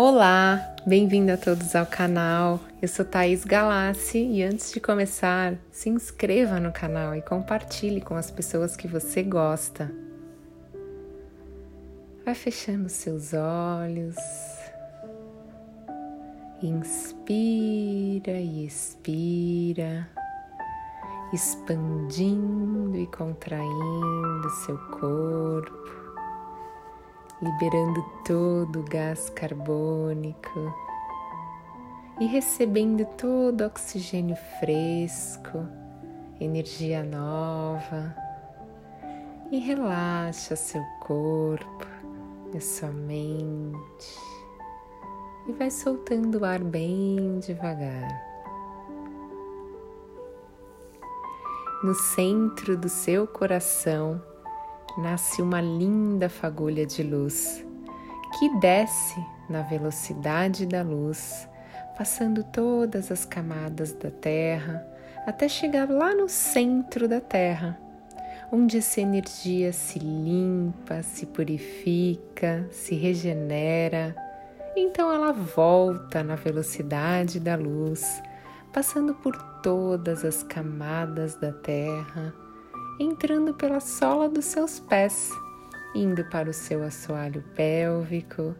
Olá, bem-vindo a todos ao canal. Eu sou Thaís Galassi e antes de começar, se inscreva no canal e compartilhe com as pessoas que você gosta. Vai fechando seus olhos. Inspira e expira, expandindo e contraindo seu corpo liberando todo o gás carbônico e recebendo todo o oxigênio fresco, energia nova. E relaxa seu corpo, a sua mente e vai soltando o ar bem devagar. No centro do seu coração, nasce uma linda fagulha de luz que desce na velocidade da luz, passando todas as camadas da Terra até chegar lá no centro da Terra, onde essa energia se limpa, se purifica, se regenera. Então ela volta na velocidade da luz, passando por todas as camadas da Terra entrando pela sola dos seus pés, indo para o seu assoalho pélvico.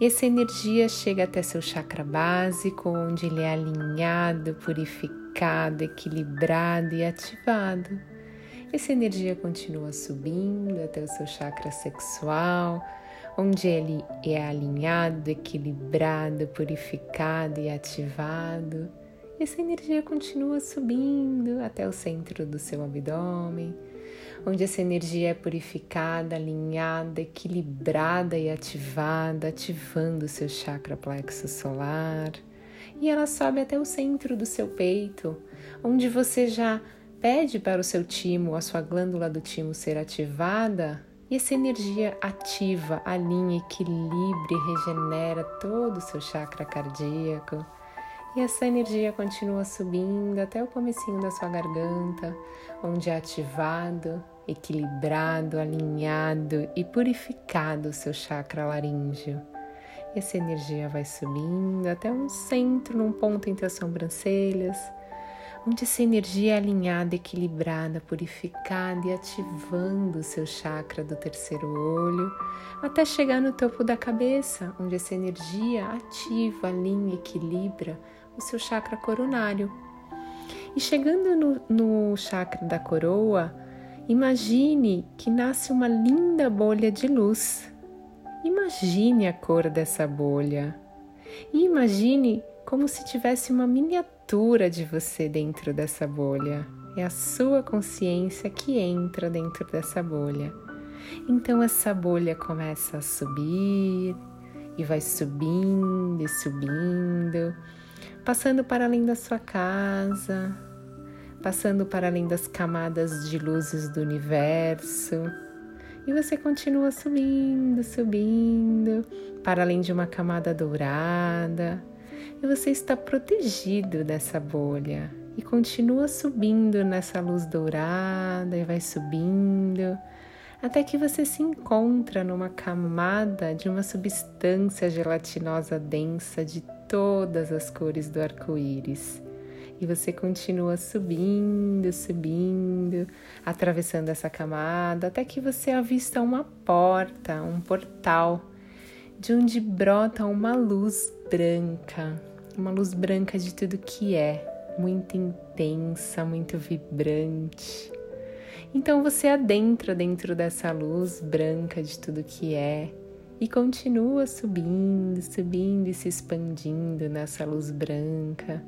E essa energia chega até seu chakra básico, onde ele é alinhado, purificado, equilibrado e ativado. Essa energia continua subindo até o seu chakra sexual, onde ele é alinhado, equilibrado, purificado e ativado. Essa energia continua subindo até o centro do seu abdômen, onde essa energia é purificada, alinhada, equilibrada e ativada, ativando o seu chakra plexo solar. E ela sobe até o centro do seu peito, onde você já pede para o seu timo, a sua glândula do timo ser ativada, e essa energia ativa, alinha, equilibra e regenera todo o seu chakra cardíaco e essa energia continua subindo até o comecinho da sua garganta, onde é ativado, equilibrado, alinhado e purificado o seu chakra laríngeo. E essa energia vai subindo até um centro, num ponto entre as sobrancelhas, onde essa energia é alinhada, equilibrada, purificada e ativando o seu chakra do terceiro olho, até chegar no topo da cabeça, onde essa energia ativa, alinha, equilibra o seu chakra coronário. E chegando no, no chakra da coroa, imagine que nasce uma linda bolha de luz. Imagine a cor dessa bolha. E imagine como se tivesse uma miniatura de você dentro dessa bolha. É a sua consciência que entra dentro dessa bolha. Então essa bolha começa a subir e vai subindo e subindo passando para além da sua casa, passando para além das camadas de luzes do universo. E você continua subindo, subindo, para além de uma camada dourada. E você está protegido dessa bolha. E continua subindo nessa luz dourada e vai subindo até que você se encontra numa camada de uma substância gelatinosa densa de todas as cores do arco-íris. E você continua subindo, subindo, atravessando essa camada, até que você avista uma porta, um portal, de onde brota uma luz branca, uma luz branca de tudo que é, muito intensa, muito vibrante. Então você adentra dentro dessa luz branca de tudo que é e continua subindo, subindo e se expandindo nessa luz branca.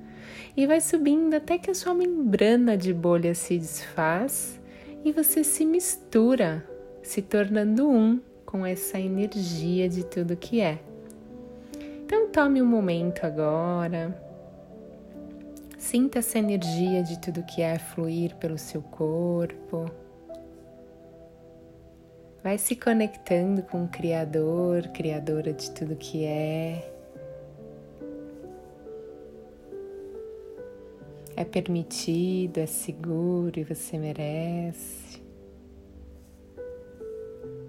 E vai subindo até que a sua membrana de bolha se desfaz e você se mistura, se tornando um com essa energia de tudo que é. Então tome um momento agora. Sinta essa energia de tudo que é fluir pelo seu corpo. Vai se conectando com o Criador, Criadora de tudo que é. É permitido, é seguro e você merece.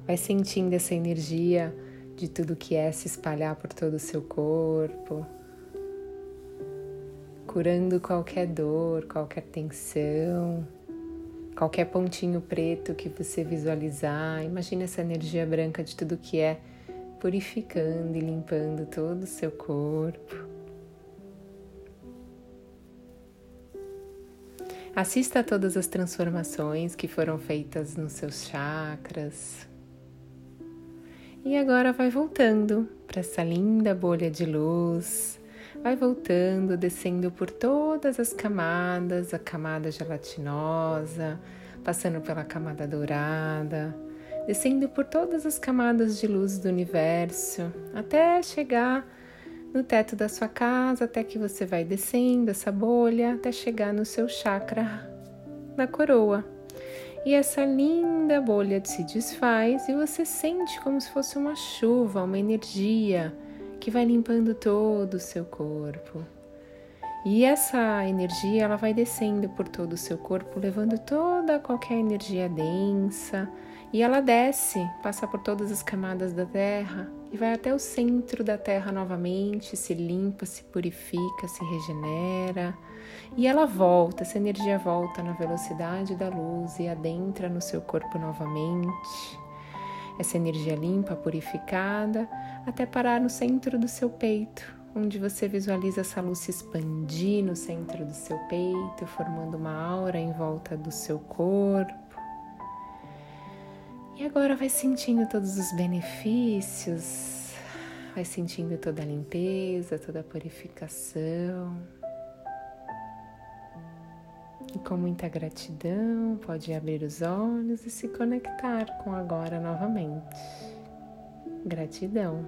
Vai sentindo essa energia de tudo que é se espalhar por todo o seu corpo, curando qualquer dor, qualquer tensão, qualquer pontinho preto que você visualizar. Imagine essa energia branca de tudo que é purificando e limpando todo o seu corpo. Assista a todas as transformações que foram feitas nos seus chakras. E agora vai voltando para essa linda bolha de luz. Vai voltando, descendo por todas as camadas, a camada gelatinosa, passando pela camada dourada, descendo por todas as camadas de luz do universo, até chegar no teto da sua casa, até que você vai descendo essa bolha, até chegar no seu chakra da coroa. E essa linda bolha se desfaz e você sente como se fosse uma chuva, uma energia que vai limpando todo o seu corpo. E essa energia ela vai descendo por todo o seu corpo, levando toda qualquer energia densa, e ela desce, passa por todas as camadas da terra e vai até o centro da terra novamente, se limpa, se purifica, se regenera. E ela volta, essa energia volta na velocidade da luz e adentra no seu corpo novamente. Essa energia limpa, purificada, até parar no centro do seu peito, onde você visualiza essa luz se expandir no centro do seu peito, formando uma aura em volta do seu corpo. E agora vai sentindo todos os benefícios, vai sentindo toda a limpeza, toda a purificação. E com muita gratidão, pode abrir os olhos e se conectar com agora novamente. Gratidão.